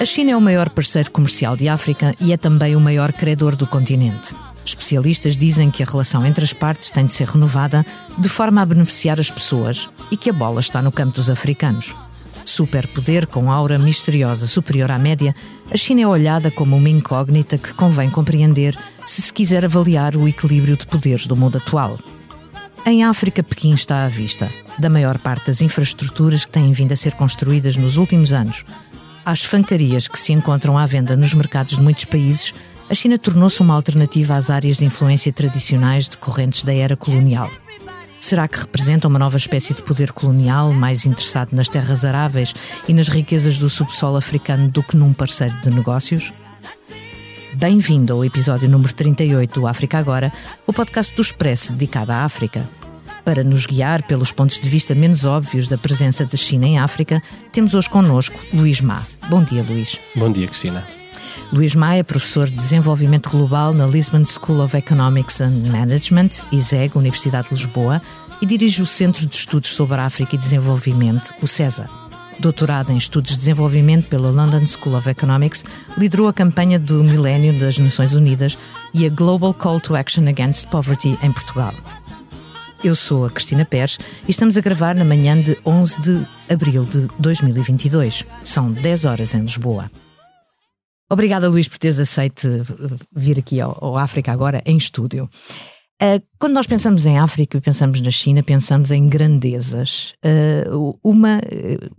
A China é o maior parceiro comercial de África e é também o maior credor do continente. Especialistas dizem que a relação entre as partes tem de ser renovada de forma a beneficiar as pessoas e que a bola está no campo dos africanos. Superpoder com aura misteriosa superior à média, a China é olhada como uma incógnita que convém compreender se se quiser avaliar o equilíbrio de poderes do mundo atual. Em África, Pequim está à vista, da maior parte das infraestruturas que têm vindo a ser construídas nos últimos anos às fancarias que se encontram à venda nos mercados de muitos países, a China tornou-se uma alternativa às áreas de influência tradicionais decorrentes da era colonial. Será que representa uma nova espécie de poder colonial mais interessado nas terras aráveis e nas riquezas do subsolo africano do que num parceiro de negócios? Bem-vindo ao episódio número 38 do África Agora, o podcast do Expresso dedicado à África. Para nos guiar pelos pontos de vista menos óbvios da presença da China em África, temos hoje connosco Luís Má. Bom dia, Luís. Bom dia, Cristina. Luís Má é professor de Desenvolvimento Global na Lisbon School of Economics and Management, ISEG, Universidade de Lisboa, e dirige o Centro de Estudos sobre a África e Desenvolvimento, o CESA. Doutorado em Estudos de Desenvolvimento pela London School of Economics, liderou a campanha do Milénio das Nações Unidas e a Global Call to Action Against Poverty em Portugal. Eu sou a Cristina Pérez e estamos a gravar na manhã de 11 de abril de 2022. São 10 horas em Lisboa. Obrigada, Luís, por teres aceito vir aqui ao, ao África agora em estúdio. Uh, quando nós pensamos em África e pensamos na China, pensamos em grandezas. Uh, uma, uh,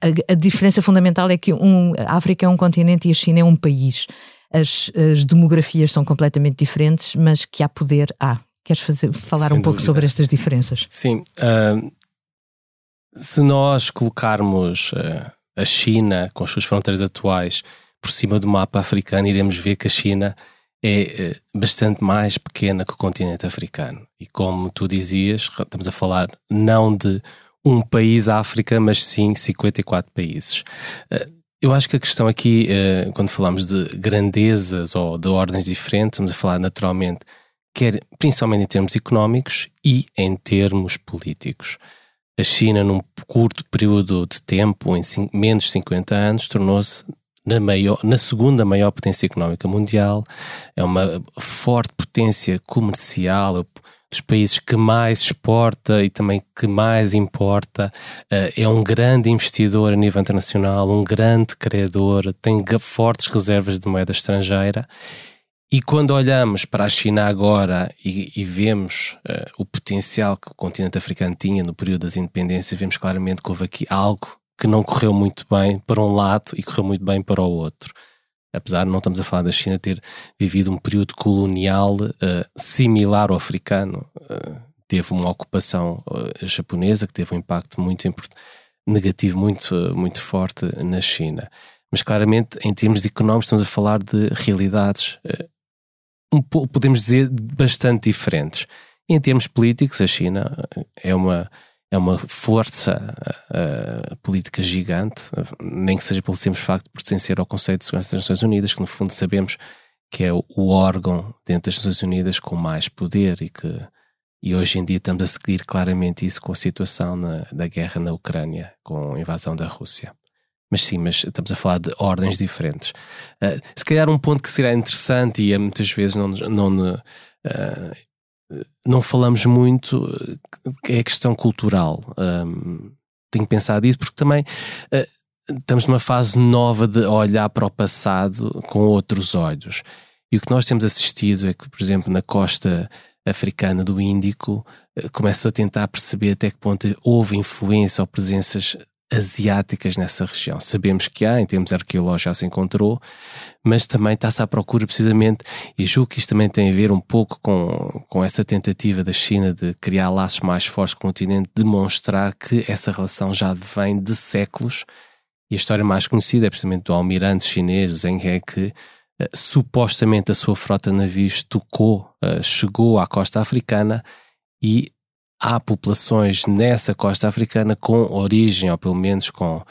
a, a, diferença fundamental é que um, a África é um continente e a China é um país. As, as demografias são completamente diferentes, mas que há poder, há. Queres fazer, falar Sem um pouco sobre estas diferenças? Sim. Uh, se nós colocarmos uh, a China com as suas fronteiras atuais por cima do mapa africano, iremos ver que a China é uh, bastante mais pequena que o continente africano. E como tu dizias, estamos a falar não de um país África, mas sim 54 países. Eu acho que a questão aqui, quando falamos de grandezas ou de ordens diferentes, estamos a falar naturalmente quer principalmente em termos económicos e em termos políticos. A China, num curto período de tempo, em cinco, menos de 50 anos, tornou-se na, na segunda maior potência económica mundial, é uma forte potência comercial, é dos países que mais exporta e também que mais importa, eh, é um grande investidor a nível internacional, um grande credor, tem fortes reservas de moeda estrangeira e quando olhamos para a China agora e, e vemos uh, o potencial que o continente africano tinha no período das independências, vemos claramente que houve aqui algo que não correu muito bem para um lado e correu muito bem para o outro. Apesar de não estamos a falar da China ter vivido um período colonial uh, similar ao africano, uh, teve uma ocupação japonesa que teve um impacto muito negativo, muito, muito forte na China. Mas claramente, em termos de económicos, estamos a falar de realidades podemos dizer, bastante diferentes. Em termos políticos, a China é uma, é uma força uh, política gigante, nem que seja pelo simples facto de pertencer ao Conselho de Segurança das Nações Unidas, que no fundo sabemos que é o órgão dentro das Nações Unidas com mais poder e que e hoje em dia estamos a seguir claramente isso com a situação na, da guerra na Ucrânia, com a invasão da Rússia. Mas sim, mas estamos a falar de ordens diferentes. Uh, se calhar um ponto que será interessante e é muitas vezes não, não, uh, não falamos muito é a questão cultural. Um, tenho pensado isso porque também uh, estamos numa fase nova de olhar para o passado com outros olhos. E o que nós temos assistido é que, por exemplo, na costa africana do Índico, começa a tentar perceber até que ponto houve influência ou presenças asiáticas nessa região. Sabemos que há, em termos arqueológicos já se encontrou, mas também está-se à procura precisamente, e julgo que isto também tem a ver um pouco com, com essa tentativa da China de criar laços mais fortes com o continente, demonstrar que essa relação já vem de séculos, e a história mais conhecida é precisamente do almirante chinês Zheng He, que uh, supostamente a sua frota de navios tocou, uh, chegou à costa africana e há populações nessa costa africana com origem, ou pelo menos com,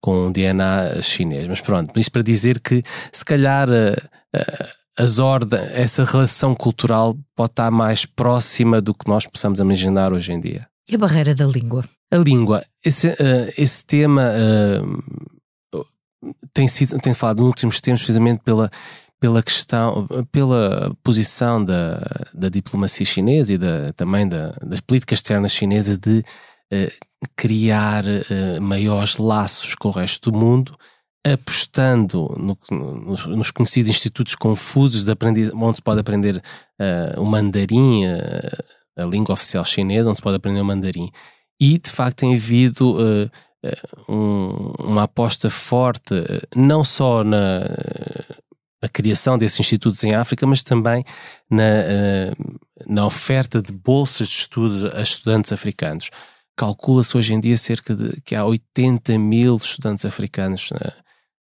com DNA chinês. Mas pronto, isto para dizer que se calhar uh, as ordens, essa relação cultural pode estar mais próxima do que nós possamos imaginar hoje em dia. E a barreira da língua? A língua, esse, uh, esse tema uh, tem sido tem falado nos últimos tempos precisamente pela pela questão, pela posição da, da diplomacia chinesa e da, também da, das políticas externas chinesas de uh, criar uh, maiores laços com o resto do mundo, apostando no, nos, nos, conhecidos institutos confusos de aprendiz, onde se pode aprender uh, o mandarim, a língua oficial chinesa, onde se pode aprender o mandarim. E, de facto, tem havido um, uma aposta forte, não só na a criação desses institutos em África, mas também na, eh, na oferta de bolsas de estudos a estudantes africanos. Calcula-se hoje em dia cerca de que há 80 mil estudantes africanos na,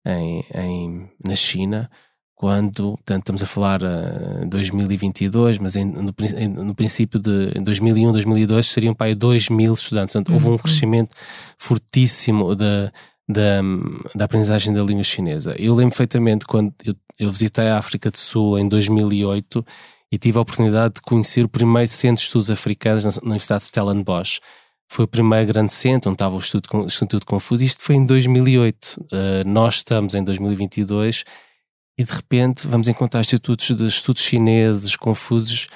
eh, em, em, na China, quando, portanto, estamos a falar em uh, 2022, mas em, no, em, no, princípio de 2001, 2002 seriam para aí 2 mil estudantes. Portanto, houve um uhum. crescimento fortíssimo da, da, da aprendizagem da língua chinesa. Eu lembro perfeitamente quando eu, eu visitei a África do Sul em 2008 e tive a oportunidade de conhecer o primeiro centro de estudos africanos na Universidade de Stellenbosch. Foi o primeiro grande centro onde estava o Instituto, Instituto Confuso. Isto foi em 2008. Uh, nós estamos em 2022 e de repente vamos encontrar institutos de estudos chineses, confusos,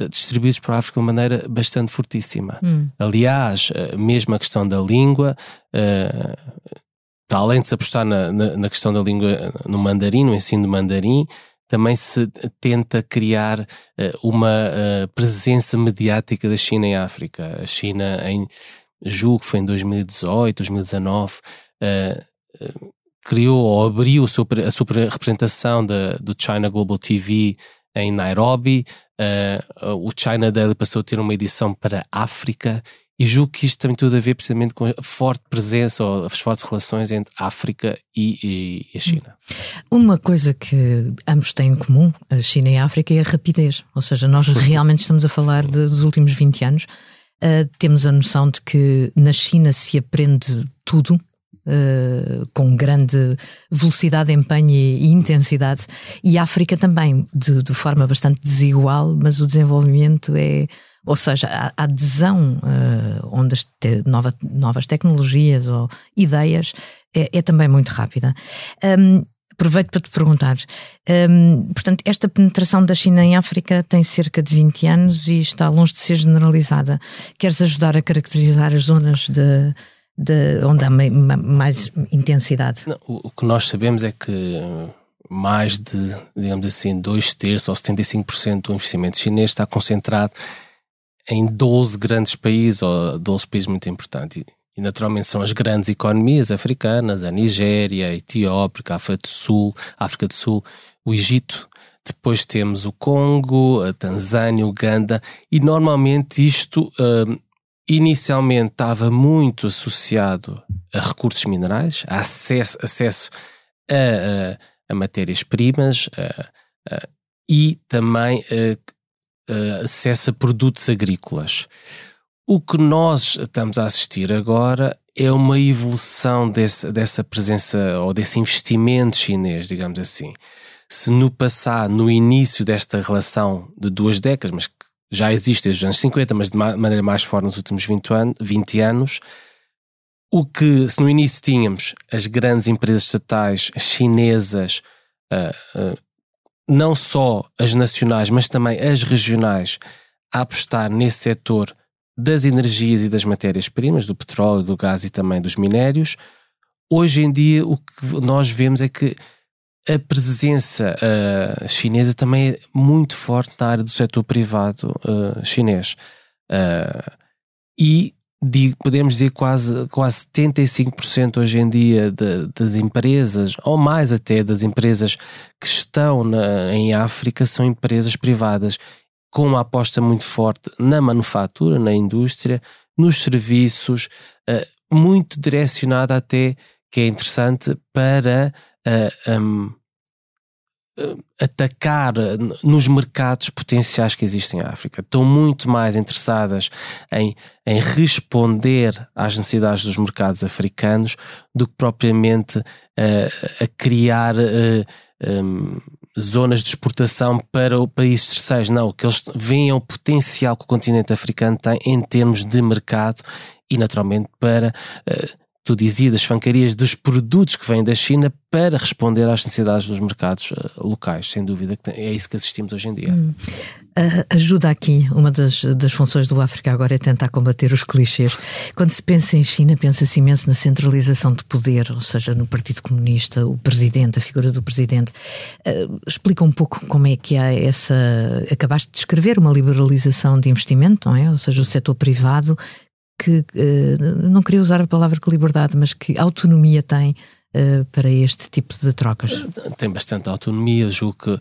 uh, distribuídos para a África de uma maneira bastante fortíssima. Hum. Aliás, uh, mesmo a questão da língua, para além de se apostar na, na, na, questão da língua no mandarim, no ensino do mandarim, também se tenta criar uh, uma uh, presença mediática da China em África. A China, em julgo que foi em 2018, 2019, uh, criou ou abriu a sua, a sua representação da, do China Global TV em Nairobi. o China Daily passou a ter uma edição para África e julgo que isto tem tudo a ver precisamente com a forte presença ou as fortes relações entre a África e, e, a China. Uma coisa que ambos têm em comum, a China e a África, é a rapidez. Ou seja, nós realmente estamos a falar de, dos últimos 20 anos. Uh, temos a noção de que na China se aprende tudo, Uh, com grande velocidade, empenho e, e, intensidade, e a África também, de, de, forma bastante desigual, mas o desenvolvimento é ou seja, a adesão uh, onde te, nova, novas tecnologias ou ideias é, é também muito rápida. Um, aproveito para te perguntar. Um, portanto, esta penetração da China em África tem cerca de 20 anos e está longe de ser generalizada. Queres ajudar a caracterizar as zonas de, de onde há mais intensidade? Não, o, que nós sabemos é que mais de, digamos assim, dois terços ou 75% do investimento chinês está concentrado em 12 grandes países, ou 12 países muito importantes. E naturalmente são as grandes economias africanas, a Nigéria, a Etiópia, a África do Sul, África do Sul, o Egito. Depois temos o Congo, a Tanzânia, Uganda, e normalmente isto uh, inicialmente estava muito associado a recursos minerais, a acesso, acesso a, a, a matérias-primas e também uh, acesso a produtos agrícolas. O que nós estamos a assistir agora é uma evolução desse, dessa presença ou desse investimento chinês, digamos assim. Se no passado, no início desta relação de duas décadas, mas que já existe desde os anos 50, mas de maneira mais forte nos últimos 20, anos, 20 anos, o que, se no início tínhamos as grandes empresas estatais chinesas uh, uh, não só as nacionais, mas também as regionais, a apostar nesse setor das energias e das matérias-primas, do petróleo, do gás e também dos minérios. Hoje em dia, o que nós vemos é que a presença uh, chinesa também é muito forte na área do setor privado uh, chinês. Uh, e podemos dizer quase, quase 75% hoje em dia de, das empresas, ou mais até das empresas que estão na, em África, são empresas privadas, com uma aposta muito forte na manufatura, na indústria, nos serviços, uh, muito direcionada até, que é interessante, para uh, um, uh, atacar nos mercados potenciais que existem em África. Estão muito mais interessadas em, em responder às necessidades dos mercados africanos do que propriamente a criar. Um, zonas de exportação para o país terceiros. Não, o que eles veem é o potencial que o continente africano tem em termos de mercado e, naturalmente, para. Uh, tu dizias, das fancarias dos produtos que vêm da China para responder às necessidades dos mercados uh, locais, sem dúvida, que é isso que assistimos hoje em dia. Hum. Uh, ajuda aqui, uma das, das funções do África agora é tentar combater os clichês. Quando se pensa em China, pensa-se imenso na centralização de poder, ou seja, no Partido Comunista, o presidente, a figura do presidente. Uh, explica um pouco como é que há essa. Acabaste de descrever uma liberalização de investimento, não é? Ou seja, o setor privado que uh, não queria usar a palavra que liberdade, mas que autonomia tem uh, para este tipo de trocas? Tem bastante autonomia, julgo que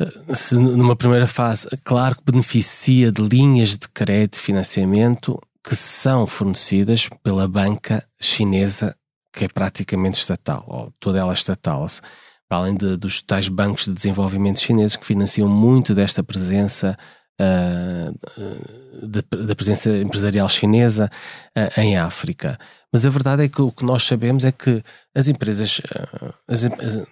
eh, se numa primeira fase, claro que beneficia de linhas de crédito e financiamento que são fornecidas pela banca chinesa, que é praticamente estatal, ou toda ela estatal, para além de, dos tais bancos de desenvolvimento chineses que financiam muito desta presença uh, da presença empresarial chinesa uh, em África. Mas a verdade é que o que nós sabemos é que as empresas. Uh, as, as,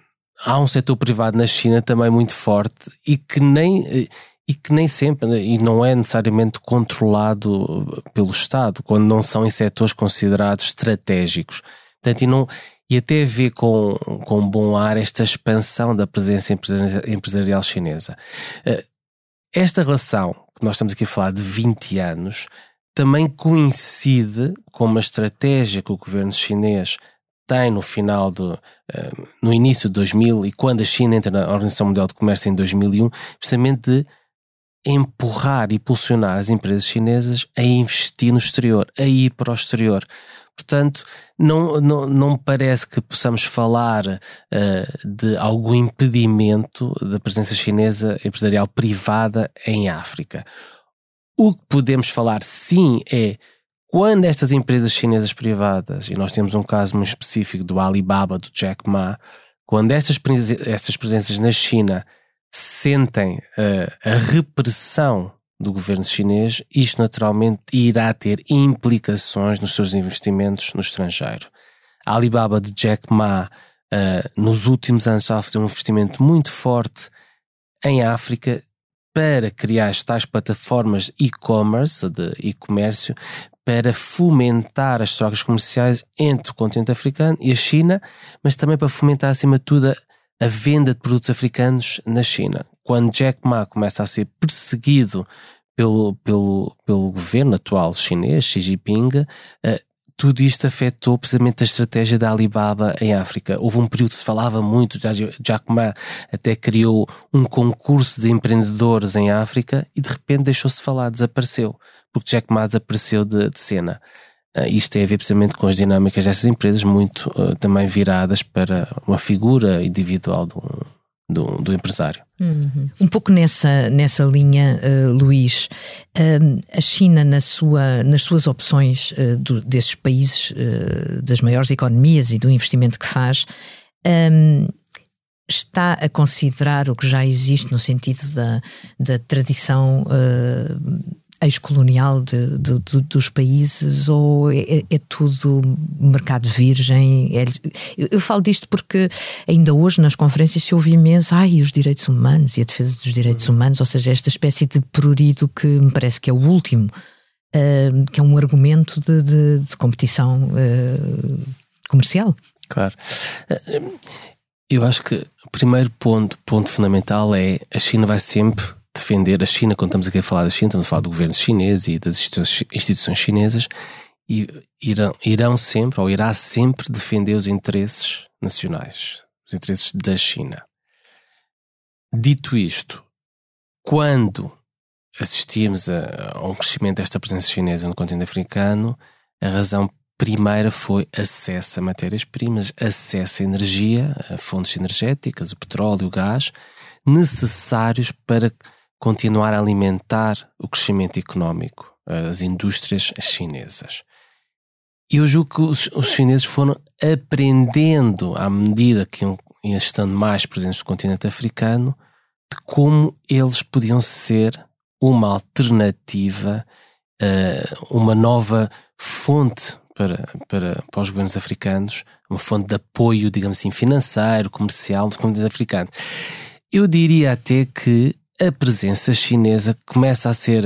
há um setor privado na China também muito forte e que nem. E que nem sempre, e não é necessariamente controlado pelo Estado, quando não são em setores considerados estratégicos. Portanto, e, não, e até vê com, com bom ar esta expansão da presença empresarial chinesa. Esta relação, que nós estamos aqui a falar de 20 anos, também coincide com uma estratégia que o governo chinês tem no final do, uh, no início de 2000 e quando a China entra na Organização Mundial de Comércio em 2001, precisamente de empurrar e impulsionar as empresas chinesas a investir no exterior, a ir para o exterior. Portanto, não, não, não parece que possamos falar uh, de algum impedimento da presença chinesa empresarial privada em África. O que podemos falar sim é quando estas empresas chinesas privadas, e nós temos um caso muito específico do Alibaba, do Jack Ma, quando estas, estas presenças na China sentem a repressão do governo chinês, isto naturalmente irá ter implicações nos seus investimentos no estrangeiro. A Alibaba de Jack Ma, uh, nos últimos anos, está a fazer um investimento muito forte em África para criar as tais plataformas e-commerce, de e-comércio, para fomentar as trocas comerciais entre o continente africano e a China, mas também para fomentar, acima de tudo, a venda de produtos africanos na China. Quando Jack Ma começa a ser perseguido pelo, pelo, pelo governo atual chinês, Xi Jinping, uh, tudo isto afetou precisamente a estratégia da Alibaba em África. Houve um período que se falava muito, Jack Ma até criou um concurso de empreendedores em África e de repente deixou-se de falar, desapareceu, porque Jack Ma desapareceu de, de cena. Uh, isto tem a ver precisamente com as dinâmicas dessas empresas, muito uh, também viradas para uma figura individual do, do, do empresário. Uhum. Um pouco nessa, nessa linha, uh, Luís, uh, a China, na sua, nas suas opções uh, do, desses países, das maiores economias e do investimento que faz, um, está a considerar o que já existe no sentido da, da tradição ex-colonial de, de, de, dos países ou é, é, tudo mercado virgem? É, eu, eu, falo disto porque ainda hoje nas conferências se ouve imenso ai, os direitos humanos e a defesa dos direitos uhum. humanos, ou seja, esta espécie de prurido que me parece que é o último, uh, que é um argumento de, de competição uh, comercial. Claro. Eh, eu acho que o primeiro ponto, ponto fundamental é a China vai sempre defender a China, quando estamos aqui a falar da China, estamos a falar do governo chinês e das instituições chinesas, e irão, irão sempre, ou irá sempre defender os interesses nacionais, os interesses da China. Dito isto, quando assistimos a, a um crescimento desta presença chinesa no continente africano, a razão primeira foi acesso a matérias-primas, acesso a energia, a fontes energéticas, o petróleo, o gás, necessários para continuar a alimentar o crescimento económico, as indústrias chinesas. E eu julgo que os, os chineses foram aprendendo, à medida que iam estando mais presentes no continente africano, de como eles podiam ser uma alternativa, uh, uma nova fonte para, para, para os governos africanos, uma fonte de apoio, digamos assim, financeiro, comercial dos continente africano. Eu diria até que a presença chinesa começa a ser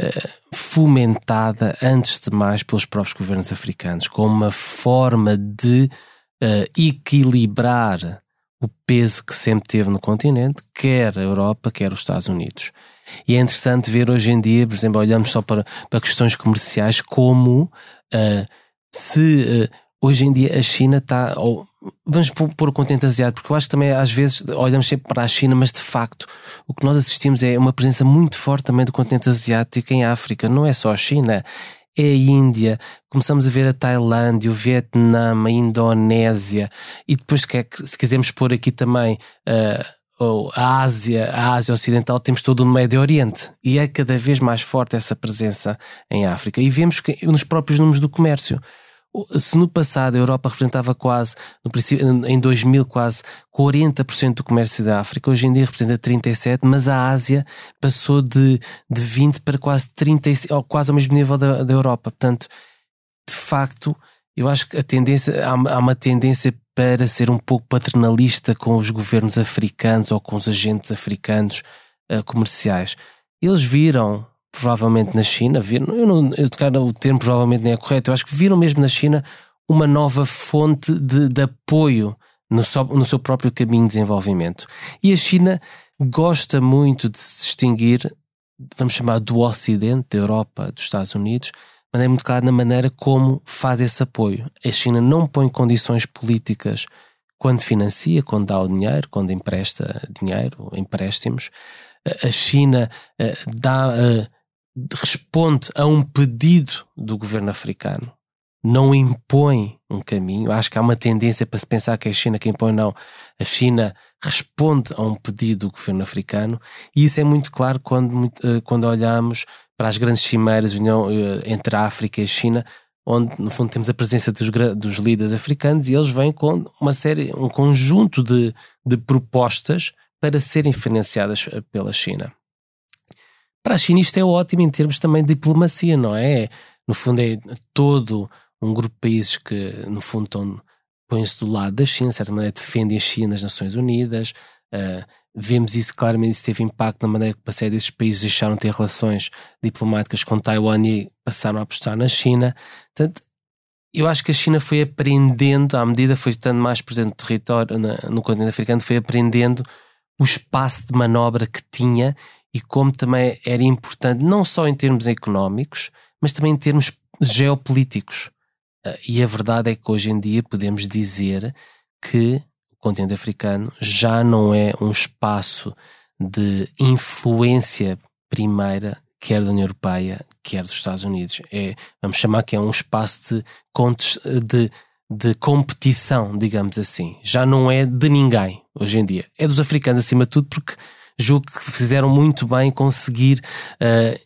uh, fomentada, antes de mais, pelos próprios governos africanos, como uma forma de uh, equilibrar o peso que sempre teve no continente, quer a Europa, quer os Estados Unidos. E é interessante ver hoje em dia, por exemplo, olhamos só para, para questões comerciais, como uh, se hoje em dia a China está. Ou, vamos pôr o continente asiático, porque eu acho que também às vezes olhamos sempre para a China, mas de facto o que nós assistimos é uma presença muito forte também do continente asiático em África. Não é só a China, é a Índia, começamos a ver a Tailândia, o Vietnã, a Indonésia e depois se quisermos pôr aqui também uh, a Ásia, a Ásia Ocidental, temos todo o Médio Oriente e é cada vez mais forte essa presença em África e vemos que nos próprios números do comércio se no passado a Europa representava quase, em 2000, quase 40% do comércio da África, hoje em dia representa 37%, mas a Ásia passou de, de 20% para quase 30%, quase ao mesmo nível da, da Europa. Portanto, de facto, eu acho que a tendência, há, há uma tendência para ser um pouco paternalista com os governos africanos ou com os agentes africanos uh, comerciais. Eles viram provavelmente na China, viram, eu não, eu tocar o termo provavelmente nem é correto, eu acho que viram mesmo na China uma nova fonte de, de apoio no, so, no seu próprio caminho de desenvolvimento. E a China gosta muito de se distinguir, vamos chamar do Ocidente, da Europa, dos Estados Unidos, mas é muito claro na maneira como faz esse apoio. A China não põe condições políticas quando financia, quando dá o dinheiro, quando empresta dinheiro, empréstimos. A China uh, dá uh, responde a um pedido do governo africano, não impõe um caminho. Acho que há uma tendência para se pensar que é a China quem impõe, não. A China responde a um pedido do governo africano e isso é muito claro quando, eh, quando olhamos para as grandes cimeiras união, eh, entre a África e a China, onde no fundo temos a presença dos, dos líderes africanos e eles vêm com uma série, um conjunto de, de propostas para serem financiadas eh, pela China. Para a China isto é ótimo em termos também de diplomacia, não é? No fundo é todo um grupo de países que no fundo estão, põem-se do lado da China, de certa maneira defendem a China nas Nações Unidas, uh, vemos isso claramente, isso teve impacto na maneira que série desses países deixaram de ter relações diplomáticas com Taiwan e passaram a apostar na China. Portanto, eu acho que a China foi aprendendo, à medida foi estando mais presente no território, no continente africano, foi aprendendo o espaço de manobra que tinha e como também era importante, não só em termos económicos, mas também em termos geopolíticos. Ah, e a verdade é que hoje em dia podemos dizer que o continente africano já não é um espaço de influência primeira, quer da União Europeia, quer dos Estados Unidos. É, vamos chamar que é um espaço de, de, de competição, digamos assim. Já não é de ninguém hoje em dia. É dos africanos acima de tudo, porque julgo que fizeram muito bem conseguir uh,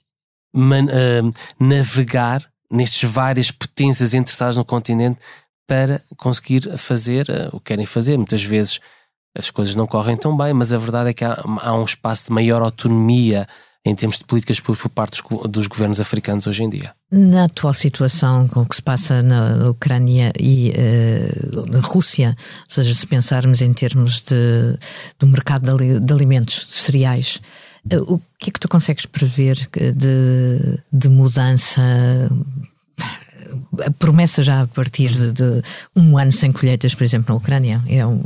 man, uh, navegar nestas várias potências interessadas no continente para conseguir fazer uh, o que querem fazer. Muitas vezes as coisas não correm tão bem, mas a verdade é que há, há um espaço de maior autonomia em termos de políticas por, por parte dos, dos, governos africanos hoje em dia. Na atual situação com o que se passa na Ucrânia e uh, na Rússia, ou seja, se pensarmos em termos de, do mercado de, de alimentos, de cereais, uh, o que é que tu consegues prever de, de mudança? A promessa já a partir de, de, um ano sem colheitas, por exemplo, na Ucrânia, é um.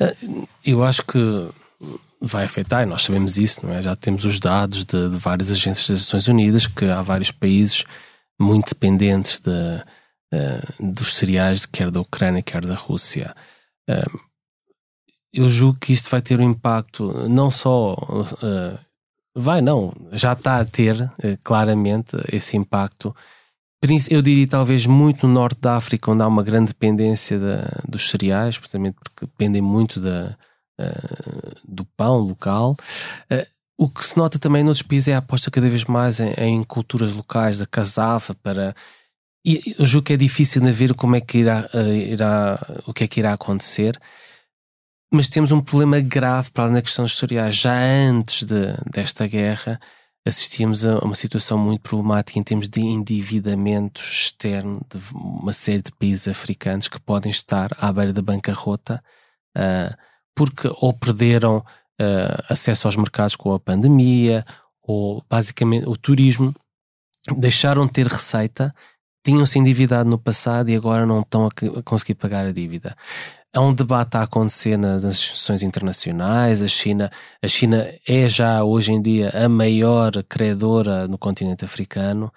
Eh, eu acho que vai afetar, e nós sabemos isso, não é? Já temos os dados de, de várias agências das Nações Unidas que há vários países muito dependentes de, uh, dos cereais, quer da Ucrânia, quer da Rússia. Uh, eu julgo que isto vai ter um impacto não só uh, vai não, já está a ter claramente esse impacto eu diria talvez muito no norte da África, onde há uma grande dependência dos cereais, precisamente porque dependem muito da, do pão local. Uh, o que se nota também noutros países é a aposta cada vez mais em, em culturas locais, da casava para. E eu julgo que é difícil de ver como é que irá, uh, irá, o que é que irá acontecer. Mas temos um problema grave para além da questão dos cereais. Já antes de, desta guerra, assistíamos a uma situação muito problemática em termos de endividamento externo de uma série de países africanos que podem estar à beira da bancarrota uh, porque ou perderam uh, acesso aos mercados com a pandemia ou basicamente o turismo deixaram de ter receita tinham-se endividado no passado e agora não estão a conseguir pagar a dívida há um debate a acontecer nas instituições internacionais. A China, a China é já hoje em dia a maior credora no continente africano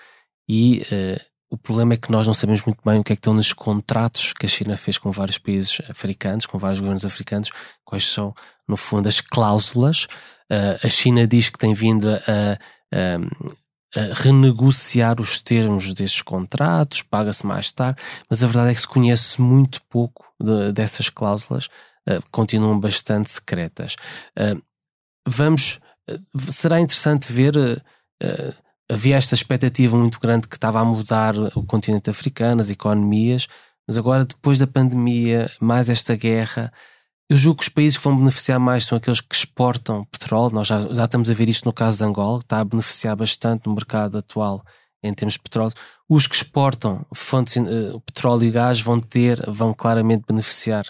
e uh, o problema é que nós não sabemos muito bem o que é que estão nos contratos que a China fez com vários países africanos, com vários governos africanos, quais são, no fundo, as cláusulas. Uh, a China diz que tem vindo a, a renegociar os termos desses contratos, paga-se mais tarde, mas a verdade é que se conhece muito pouco de, dessas cláusulas, uh, continuam bastante secretas. Uh, vamos, será interessante ver. Havia esta expectativa muito grande que estava a mudar o continente africano, as economias, mas agora, depois da pandemia, mais esta guerra, eu julgo que os países que vão beneficiar mais são aqueles que exportam petróleo. Nós já, já estamos a ver isto no caso de Angola, que está a beneficiar bastante no mercado atual em termos de petróleo. Os que exportam fontes, uh, petróleo e gás vão ter, vão claramente beneficiar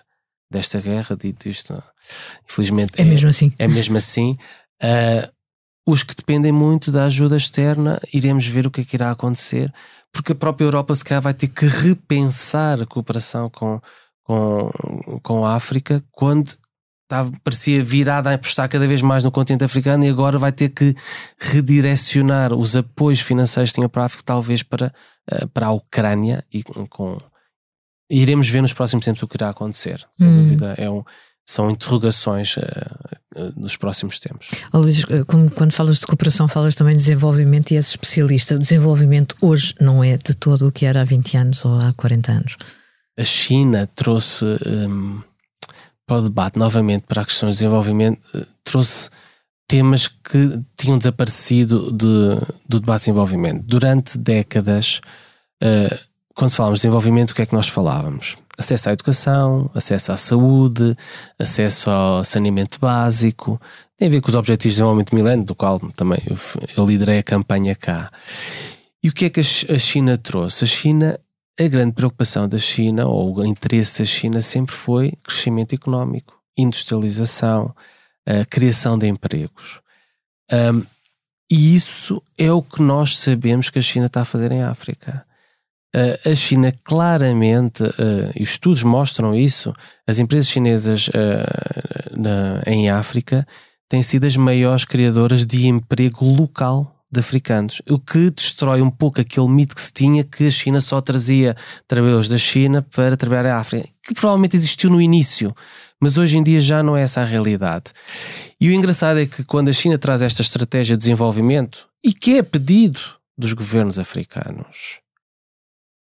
desta guerra. Dito isto, infelizmente. É, é mesmo assim. É mesmo assim. Uh, os que dependem muito da ajuda externa, iremos ver o que é que irá acontecer, porque a própria Europa se calhar vai ter que repensar a cooperação com, com, com a África quando estava, parecia virada a apostar cada vez mais no continente africano e agora vai ter que redirecionar os apoios financeiros que tinha para a África, talvez para, eh, para a Ucrânia e com, iremos ver nos próximos tempos o que irá acontecer. Sem hum. dúvida, é um, são interrogações uh, dos próximos tempos. Oh, Luís, quando falas de cooperação, falas também de desenvolvimento e és especialista. Desenvolvimento hoje não é de todo o que era há 20 anos ou há 40 anos a China trouxe um, para o debate, novamente para a questão do desenvolvimento, eh, trouxe temas que tinham desaparecido de, do debate de desenvolvimento. Durante décadas, uh, quando falávamos de desenvolvimento, o que é que nós falávamos? Acesso à educação, acesso à saúde, acesso ao saneamento básico, tem a ver com os Objetivos de Desenvolvimento do Milênio, do qual também eu, eu liderei a campanha cá. E o que é que a China trouxe? A China a grande preocupação da China, ou o interesse da China, sempre foi crescimento económico, industrialização, a criação de empregos. Um, e isso é o que nós sabemos que a China está a fazer em África. Uh, a China claramente, uh, os estudos mostram isso, as empresas chinesas uh, na, em África têm sido as maiores criadoras de emprego local de africanos, o que destrói um pouco aquele mito que se tinha que a China só trazia trabalhadores da China para trabalhar em África, que provavelmente existiu no início, mas hoje em dia já não é essa a realidade. E o engraçado é que quando a China traz esta estratégia de desenvolvimento, e que é pedido dos governos africanos,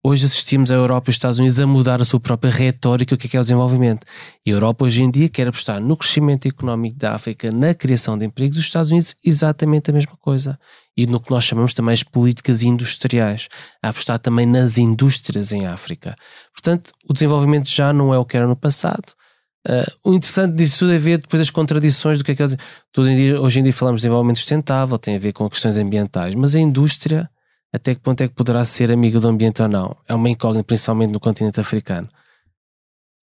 Hoje assistimos a Europa e os Estados Unidos a mudar a sua própria retórica, o que é, que é o desenvolvimento. E a Europa hoje em dia quer apostar no crescimento económico da África, na criação de empregos, os Estados Unidos exatamente a mesma coisa. E no que nós chamamos também as políticas industriais, a apostar também nas indústrias em África. Portanto, o desenvolvimento já não é o que era no passado. Uh, o interessante disso tudo é ver depois as contradições do que é que é hoje em dia falamos de desenvolvimento sustentável, tem a ver com questões ambientais, mas a indústria até que ponto é que poderá ser amiga do ambiente ou não? É uma incógnita, principalmente no continente africano.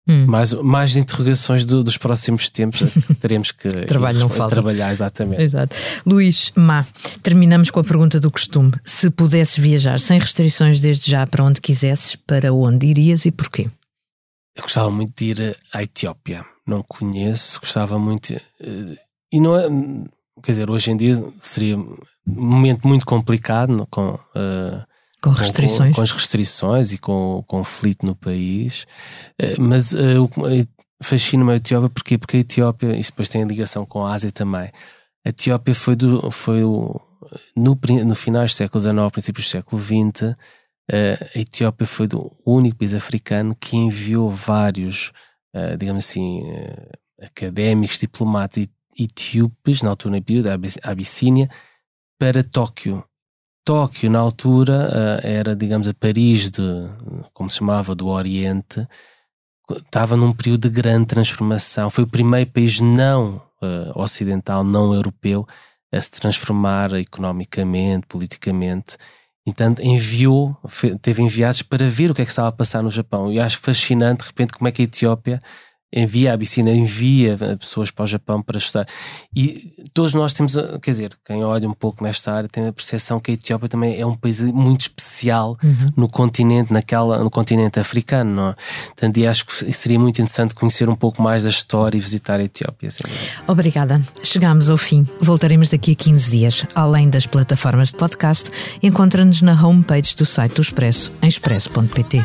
Hum. Mais, mais interrogações do, dos próximos tempos teremos que Trabalho não falta. trabalhar, exatamente. Exato. Luís Má, terminamos com a pergunta do costume. Se pudesses viajar sem restrições desde já para onde quisesses, para onde irias e porquê? Eu gostava muito de ir à Etiópia. Não conheço, gostava muito. Eh, e não é. Quer dizer, hoje em dia seria um momento muito complicado com, uh, com restrições. Com, com, as restrições e com o conflito no país. Uh, mas uh, fascina-me a Etiópia porquê? porque a Etiópia, isto depois tem ligação com a Ásia também, A Etiópia foi, do, foi o, no, no final do século XIX, princípios do século XX, a Etiópia foi o único país africano que enviou vários, digamos assim, académicos, diplomatas etíopes, na altura da Abissínia, para Tóquio. Tóquio, na altura, era, digamos, a Paris, de, como se chamava, do Oriente, estava num período de grande transformação. Foi o primeiro país não uh, ocidental, não europeu, a se transformar economicamente, politicamente. Então enviou, teve enviados para ver o que é que estava a passar no Japão. E acho fascinante, de repente, como é que a Etiópia envia a Abissínia, envia pessoas para o Japão para estudar. E todos nós temos, quer dizer, quem olha um pouco nesta área tem a percepção que a Etiópia também é um país muito especial uhum. no continente, naquela, no continente africano, não é? Portanto, e acho que seria muito interessante conhecer um pouco mais da história e visitar a Etiópia. Assim. Obrigada. Chegamos ao fim. Voltaremos daqui a 15 dias. Além das plataformas de podcast, encontra-nos na homepage do site do Expresso, em expresso.pt.